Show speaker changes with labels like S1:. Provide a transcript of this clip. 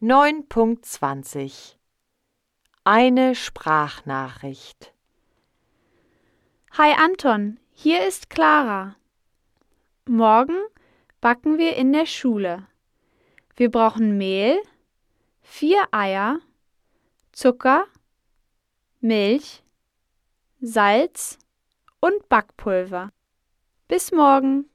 S1: 9.20 Eine Sprachnachricht
S2: Hi Anton, hier ist Clara. Morgen backen wir in der Schule. Wir brauchen Mehl, vier Eier, Zucker, Milch, Salz und Backpulver. Bis morgen.